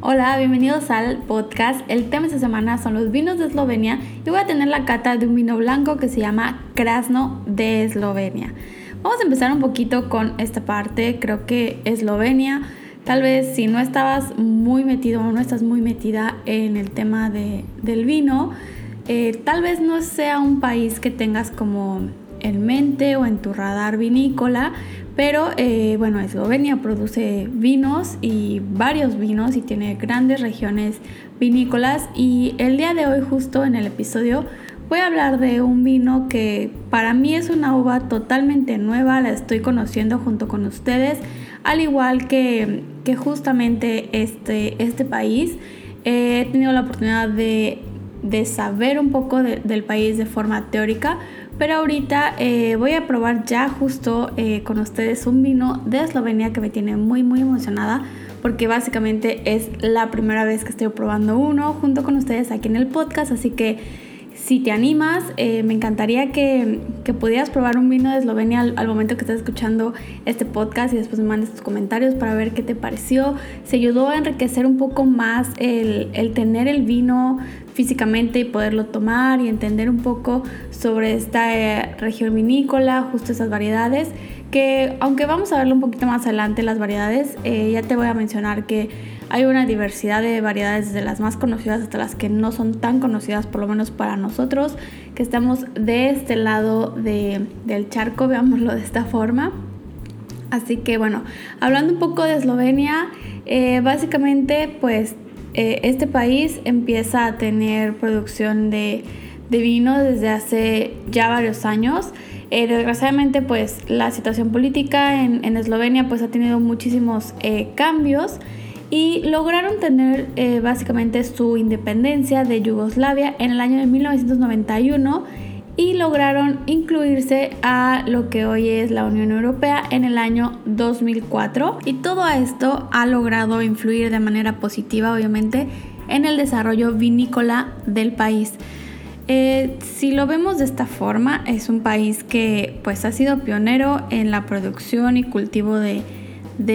Hola, bienvenidos al podcast. El tema de esta semana son los vinos de Eslovenia y voy a tener la cata de un vino blanco que se llama Krasno de Eslovenia. Vamos a empezar un poquito con esta parte. Creo que Eslovenia, tal vez si no estabas muy metido o no estás muy metida en el tema de, del vino, eh, tal vez no sea un país que tengas como en mente o en tu radar vinícola, pero eh, bueno, Eslovenia produce vinos y varios vinos y tiene grandes regiones vinícolas y el día de hoy justo en el episodio voy a hablar de un vino que para mí es una uva totalmente nueva, la estoy conociendo junto con ustedes, al igual que, que justamente este, este país. he tenido la oportunidad de, de saber un poco del país de forma teórica, pero ahorita eh, voy a probar ya justo eh, con ustedes un vino de Eslovenia que me tiene muy muy emocionada porque básicamente es la primera vez que estoy probando uno junto con ustedes aquí en el podcast, así que si te animas, eh, me encantaría que, que, pudieras probar un vino de Eslovenia al, momento que estés escuchando este podcast y después me mandes tus comentarios para ver qué te pareció. Se ayudó a enriquecer un poco más el, el tener el vino físicamente y poderlo tomar y entender un poco sobre esta eh, región vinícola, justo esas variedades, que aunque vamos a verlo un poquito más adelante las variedades, eh, ya te voy a mencionar que hay una diversidad de variedades desde las más conocidas hasta las que no son tan conocidas, por lo menos para nosotros, que estamos de este lado de, del charco, veámoslo de esta forma. Así que bueno, hablando un poco de Eslovenia, eh, básicamente pues eh, este país empieza a tener producción de, vino desde hace ya varios años. Eh, desgraciadamente, pues la situación política en, Eslovenia pues ha tenido muchísimos eh, cambios y lograron tener básicamente su independencia de Yugoslavia en el año de 1991 y lograron incluirse a lo que hoy es la Unión Europea en el año 2004 y todo esto ha logrado influir de manera positiva obviamente en el desarrollo vinícola del país. Eh, si lo vemos de esta forma, es un país que pues ha sido pionero en la producción y cultivo de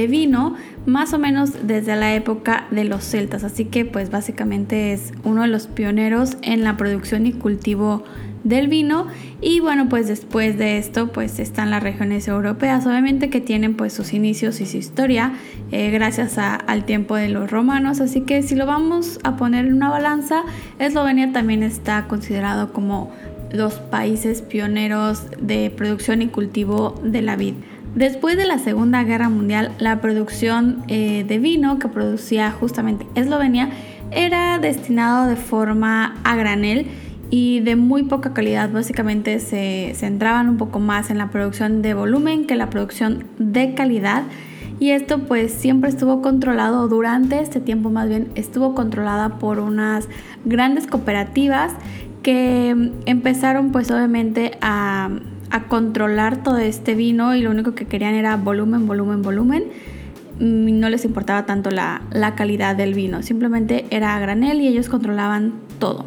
vino, más o menos desde la época de los celtas, así que pues básicamente es uno de los pioneros en la producción y cultivo del vino. Y bueno pues después de esto pues están las regiones europeas obviamente que tienen pues sus inicios y su historia eh, gracias al tiempo de los romanos. Así que si lo vamos a poner en una balanza Eslovenia también está considerado como los países pioneros de producción y cultivo de la vid. Después de la Segunda Guerra Mundial, la producción eh, de vino que producía justamente Eslovenia era destinado de forma a granel y de muy poca calidad. Básicamente se centraban un poco más en la producción de volumen que la producción de calidad. Y esto pues siempre estuvo controlado, durante este tiempo más bien estuvo controlada por unas grandes cooperativas que empezaron pues obviamente a, a controlar todo este vino y lo único que querían era volumen, volumen, volumen mm, no les importaba tanto la, la, calidad del vino, simplemente era a granel y ellos controlaban todo.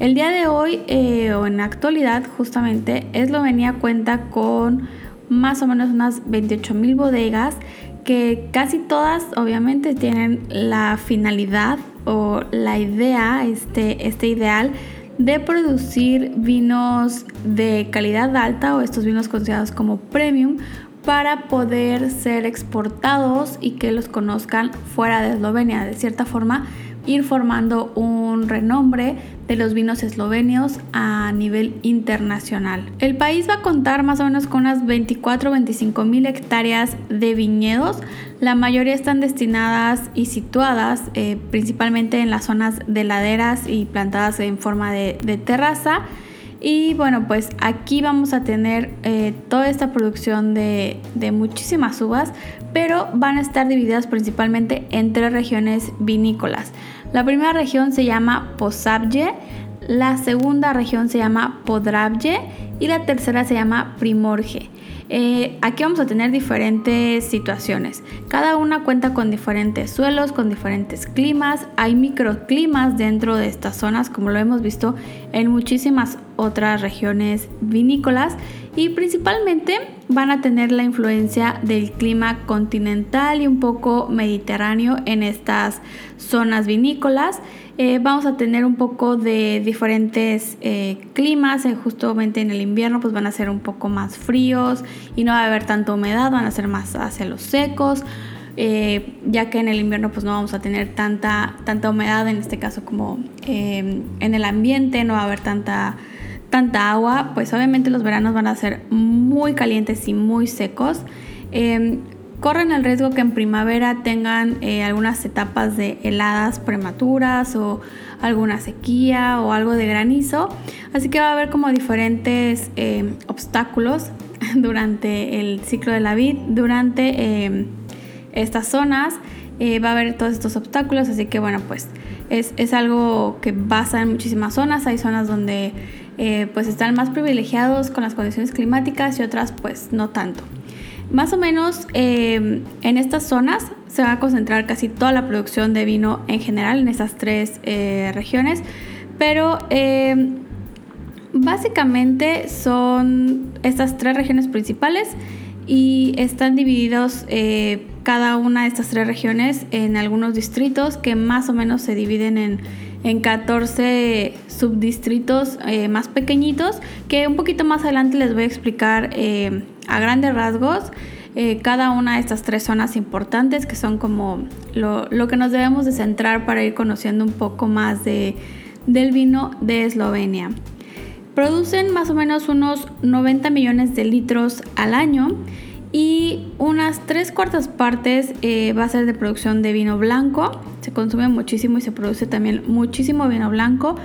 El día de hoy eh, o en la actualidad justamente Eslovenia cuenta con más o menos unas 28 mil bodegas que casi todas obviamente tienen la finalidad o la idea, este, este ideal de producir vinos de calidad alta o estos vinos considerados como premium para poder ser exportados y que los conozcan fuera de Eslovenia. De cierta forma, ir formando un renombre de los vinos eslovenios a nivel internacional. El país va a contar más o menos con unas 24 o 25 mil hectáreas de viñedos. La mayoría están destinadas y situadas eh, principalmente en las zonas de laderas y plantadas en forma de, terraza. Y bueno, pues aquí vamos a tener eh, toda esta producción de, muchísimas uvas, pero van a estar divididas principalmente en tres regiones vinícolas. La primera región se llama Posavje, la segunda región se llama Podravje y la tercera se llama Primorje. Eh, aquí vamos a tener diferentes situaciones. Cada una cuenta con diferentes suelos, con diferentes climas. Hay microclimas dentro de estas zonas, como lo hemos visto en muchísimas otras regiones vinícolas. Y principalmente van a tener la influencia del clima continental y un poco mediterráneo en estas zonas vinícolas. Eh, vamos a tener un poco de diferentes eh, climas, eh, justamente en el invierno pues van a ser un poco más fríos y no va a haber tanta humedad, van a ser más hacia los secos, ya que en el invierno pues no vamos a tener tanta, tanta humedad, en este caso como en el ambiente, no va a haber tanta, tanta agua, pues obviamente los veranos van a ser muy calientes y muy secos corren el riesgo que en primavera tengan eh, algunas etapas de heladas prematuras o alguna sequía o algo de granizo. Así que va a haber como diferentes eh, obstáculos durante el ciclo de la vid, durante eh, estas zonas. va a haber todos estos obstáculos, así que bueno, pues es, es algo que pasa en muchísimas zonas. Hay zonas donde pues están más privilegiados con las condiciones climáticas y otras pues no tanto. Más o menos em, en estas zonas se va a concentrar casi toda la producción de vino en general en estas tres eh, regiones, pero em, básicamente son estas tres regiones principales y están divididos eh, cada una de estas tres regiones en algunos distritos que más o menos se dividen en, en 14 subdistritos eh, más pequeñitos que un poquito más adelante les voy a explicar em, a grandes rasgos eh, cada una de estas tres zonas importantes que son como lo, que nos debemos de centrar para ir conociendo un poco más de, del vino de Eslovenia. Producen más o menos unos 90 millones de litros al año y unas tres cuartas partes eh, va a ser de producción de vino blanco. Se consume muchísimo y se produce también muchísimo vino blanco.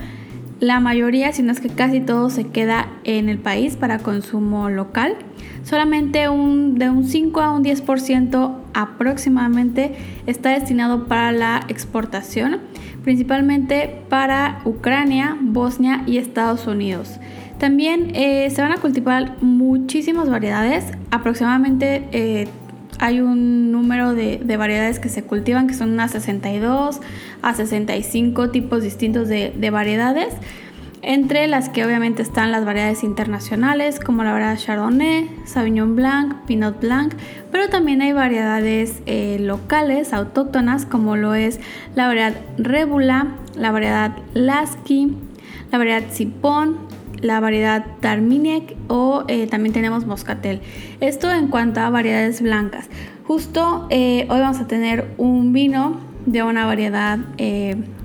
La mayoría, si no es que casi todo, se queda en el país para consumo local. Solamente un, de un 5 a un 10% aproximadamente está destinado para la exportación, principalmente para Ucrania, Bosnia y Estados Unidos. También eh, se van a cultivar muchísimas variedades, aproximadamente eh, hay un número de, variedades que se cultivan, que son unas 62 a 65 tipos distintos de, variedades, entre las que obviamente están las variedades internacionales, como la variedad Chardonnay, Sauvignon Blanc, Pinot Blanc, pero también hay variedades eh, locales, autóctonas, como lo es la variedad Rebula, la variedad Lasky, la variedad Sipón, la variedad Darminiec o eh, también tenemos Moscatel. Esto en cuanto a variedades blancas. Justo eh, hoy vamos a tener un vino de una variedad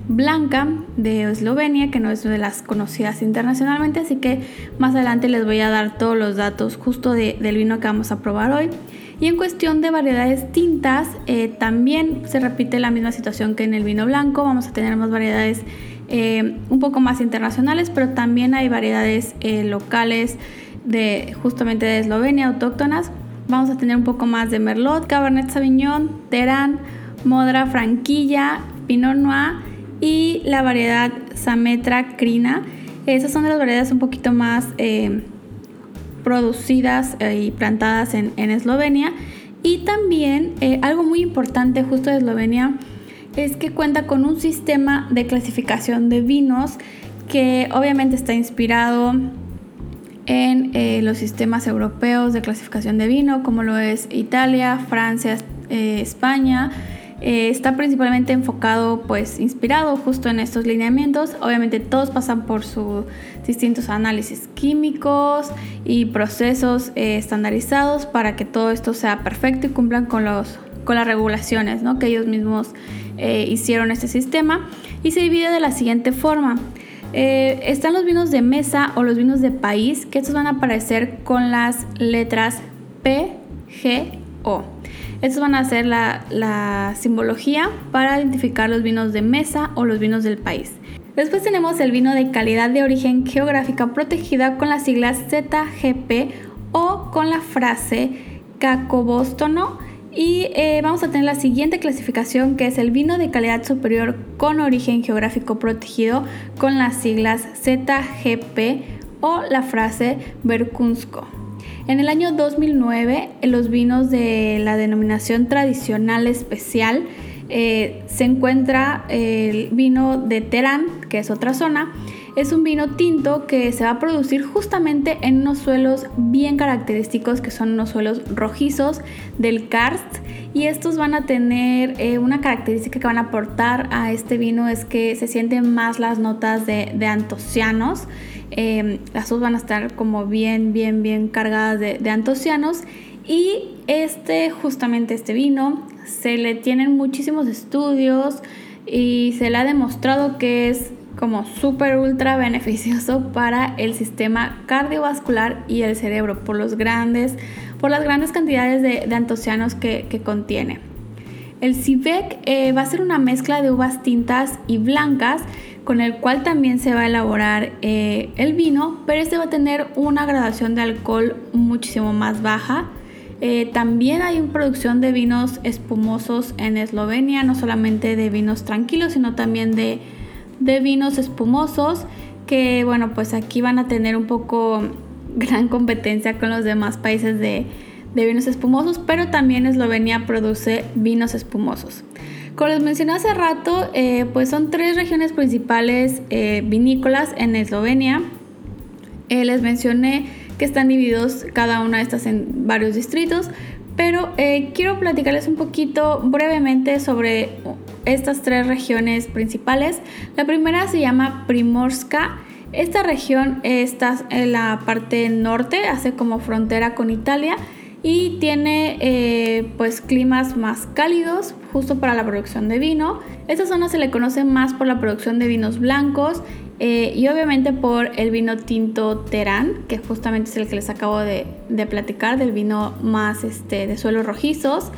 blanca de Eslovenia, que no es de las conocidas internacionalmente, así que más adelante les voy a dar todos los datos justo del vino que vamos a probar hoy. Y en cuestión de variedades tintas, también se repite la misma situación que en el vino blanco, vamos a tener más variedades eh, un poco más internacionales, pero también hay variedades eh, locales de justamente de Eslovenia, autóctonas. Vamos a tener un poco más de Merlot, Cabernet Sauvignon, Terán, Modra, Franquilla, Pinot Noir y la variedad Sametra Crina. Esas son las variedades un poquito más eh, producidas y plantadas en, en, Eslovenia. Y también algo muy importante justo de Eslovenia es que cuenta con un sistema de clasificación de vinos que obviamente está inspirado en eh, los sistemas europeos de clasificación de vino, como lo es Italia, Francia, eh, España. Eh, está principalmente enfocado, pues, inspirado justo en estos lineamientos. Obviamente todos pasan por sus distintos análisis químicos y procesos estandarizados para que todo esto sea perfecto y cumplan con, los, con las regulaciones ¿no? que ellos mismos eh, hicieron este sistema y se divide de la siguiente forma. Eh, están los vinos de mesa o los vinos de país, que estos van a aparecer con las letras P, G, O. Estos van a ser la, simbología para identificar los vinos de mesa o los vinos del país. Después tenemos el vino de calidad de origen geográfica protegida con las siglas ZGP o con la frase Cacobóstono Y eh, vamos a tener la siguiente clasificación que es el vino de calidad superior con origen geográfico protegido con las siglas ZGP o la frase Berkunsko. En el año 2009, los vinos de la denominación tradicional especial eh, se encuentra el vino de Terán, que es otra zona. Es un vino tinto que se va a producir justamente en unos suelos bien característicos que son unos suelos rojizos del karst y estos van a tener eh, una característica que van a aportar a este vino es que se sienten más las notas de, de antocianos Em, las dos van a estar como bien, bien, bien cargadas de, antocianos. Y este, justamente este vino, se le tienen muchísimos estudios y se le ha demostrado que es como súper ultra beneficioso para el sistema cardiovascular y el cerebro por los grandes, por las grandes cantidades de, antocianos que, contiene. El Civec eh, va a ser una mezcla de uvas tintas y blancas con el cual también se va a elaborar eh, el vino, pero este va a tener una gradación de alcohol muchísimo más baja. Eh, también hay una producción de vinos espumosos en Eslovenia, no solamente de vinos tranquilos, sino también de, vinos espumosos, que bueno, pues aquí van a tener un poco gran competencia con los demás países de, de vinos espumosos, pero también Eslovenia produce vinos espumosos. Como les mencioné hace rato, eh, pues son tres regiones principales eh, vinícolas en Eslovenia. Eh, les mencioné que están divididos cada una de estas en varios distritos, pero quiero platicarles un poquito brevemente sobre estas tres regiones principales. La primera se llama Primorska. Esta región está en la parte norte, hace como frontera con Italia y tiene eh, pues climas más cálidos justo para la producción de vino. Esta zona se le conoce más por la producción de vinos blancos eh, y obviamente por el vino tinto Terán, que justamente es el que les acabo de, platicar, del vino más este, de suelos rojizos.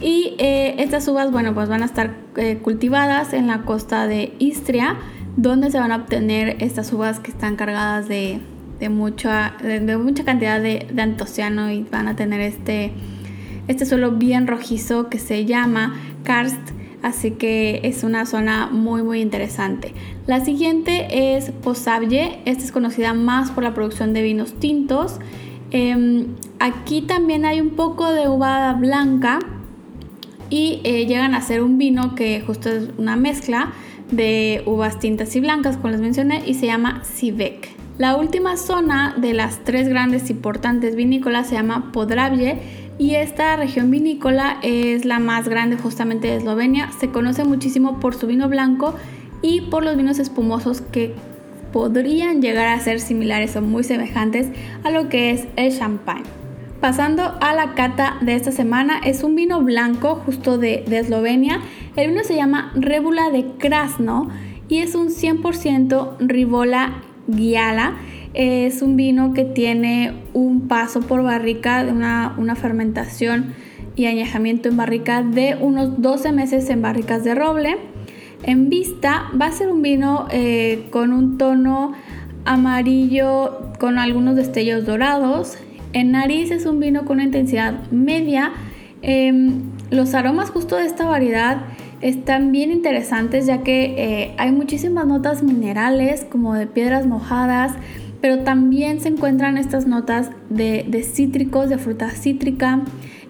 Y eh, estas uvas, bueno, pues van a estar cultivadas en la costa de Istria, donde se van a obtener estas uvas que están cargadas de, de mucha, de, mucha cantidad de, antociano y van a tener este, este suelo bien rojizo que se llama karst. Así que es una zona muy muy interesante. La siguiente es Posavje. Esta es conocida más por la producción de vinos tintos. Em, aquí también hay un poco de uva blanca y eh, llegan a ser un vino que justo es una mezcla de uvas tintas y blancas, como les mencioné, y se llama Sivek. La última zona de las tres grandes importantes vinícolas se llama Podravje y esta región vinícola es la más grande justamente de Eslovenia. Se conoce muchísimo por su vino blanco y por los vinos espumosos que podrían llegar a ser similares o muy semejantes a lo que es el champán. Pasando a la cata de esta semana, es un vino blanco justo de, Eslovenia. El vino se llama Rébula de Krasno y es un 100% Ribola Guiala. Es un vino que tiene un paso por barrica, de una, fermentación y añejamiento en barrica de unos 12 meses en barricas de roble. En vista va a ser un vino eh, con un tono amarillo con algunos destellos dorados. En nariz es un vino con una intensidad media. Em, los aromas justo de esta variedad están bien interesantes ya que eh, hay muchísimas notas minerales como de piedras mojadas, pero también se encuentran estas notas de, cítricos, de fruta cítrica,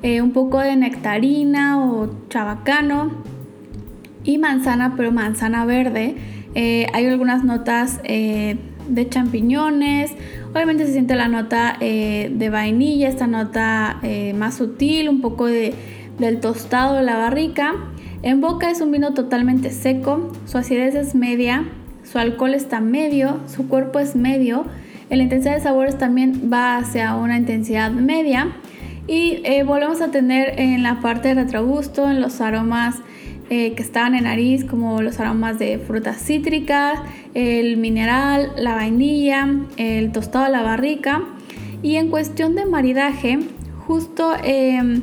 eh, un poco de nectarina o chabacano y manzana, pero manzana verde. Eh, hay algunas notas de champiñones, obviamente se siente la nota de vainilla, esta nota más sutil, un poco de, del tostado de la barrica. En boca es un vino totalmente seco, su acidez es media, su alcohol está medio, su cuerpo es medio, la intensidad de sabores también va hacia una intensidad media y eh, volvemos a tener en la parte de retrogusto, en los aromas eh, que estaban en nariz, como los aromas de frutas cítricas, el mineral, la vainilla, el tostado de la barrica. Y en cuestión de maridaje, justo em,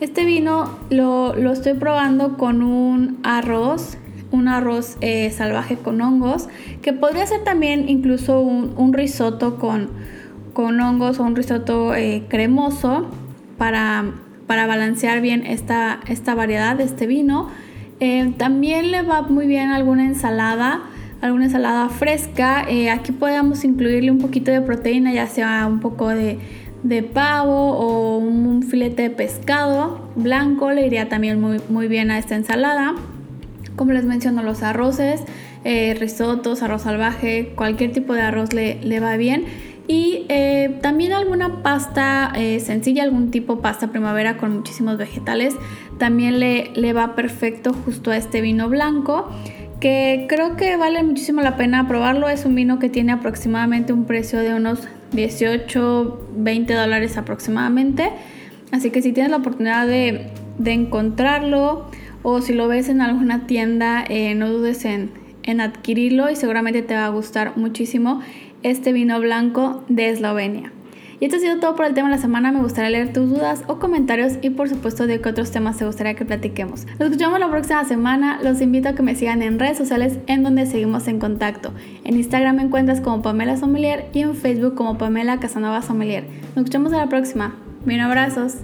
este vino lo, estoy probando con un arroz, un arroz eh, salvaje con hongos, que podría ser también incluso un, risotto con, con, hongos o un risotto eh, cremoso para, para balancear bien esta, esta variedad de este vino. Eh, también le va muy bien alguna ensalada, alguna ensalada fresca. Aquí podemos incluirle un poquito de proteína, ya sea un poco de, pavo o un filete de pescado blanco. Le iría también muy, muy bien a esta ensalada. Como les menciono, los arroces, eh, risotos, arroz salvaje, cualquier tipo de arroz le, le va bien. Y eh, también alguna pasta eh, sencilla, algún tipo pasta primavera con muchísimos vegetales. También le, le va perfecto justo a este vino blanco que creo que vale muchísimo la pena probarlo. Es un vino que tiene aproximadamente un precio de unos 18, 20 dólares aproximadamente. Así que si tienes la oportunidad de, de encontrarlo o si lo ves en alguna tienda, eh, no dudes en, en adquirirlo y seguramente te va a gustar muchísimo este vino blanco de Eslovenia. Y esto ha sido todo por el tema de la semana. Me gustaría leer tus dudas o comentarios y por supuesto de qué otros temas te gustaría que platiquemos. Nos escuchamos la próxima semana. Los invito a que me sigan en redes sociales en donde seguimos en contacto. En Instagram me encuentras como Pamela Sommelier y en Facebook como Pamela Casanova Sommelier. Nos escuchamos a la próxima. Bien, abrazos.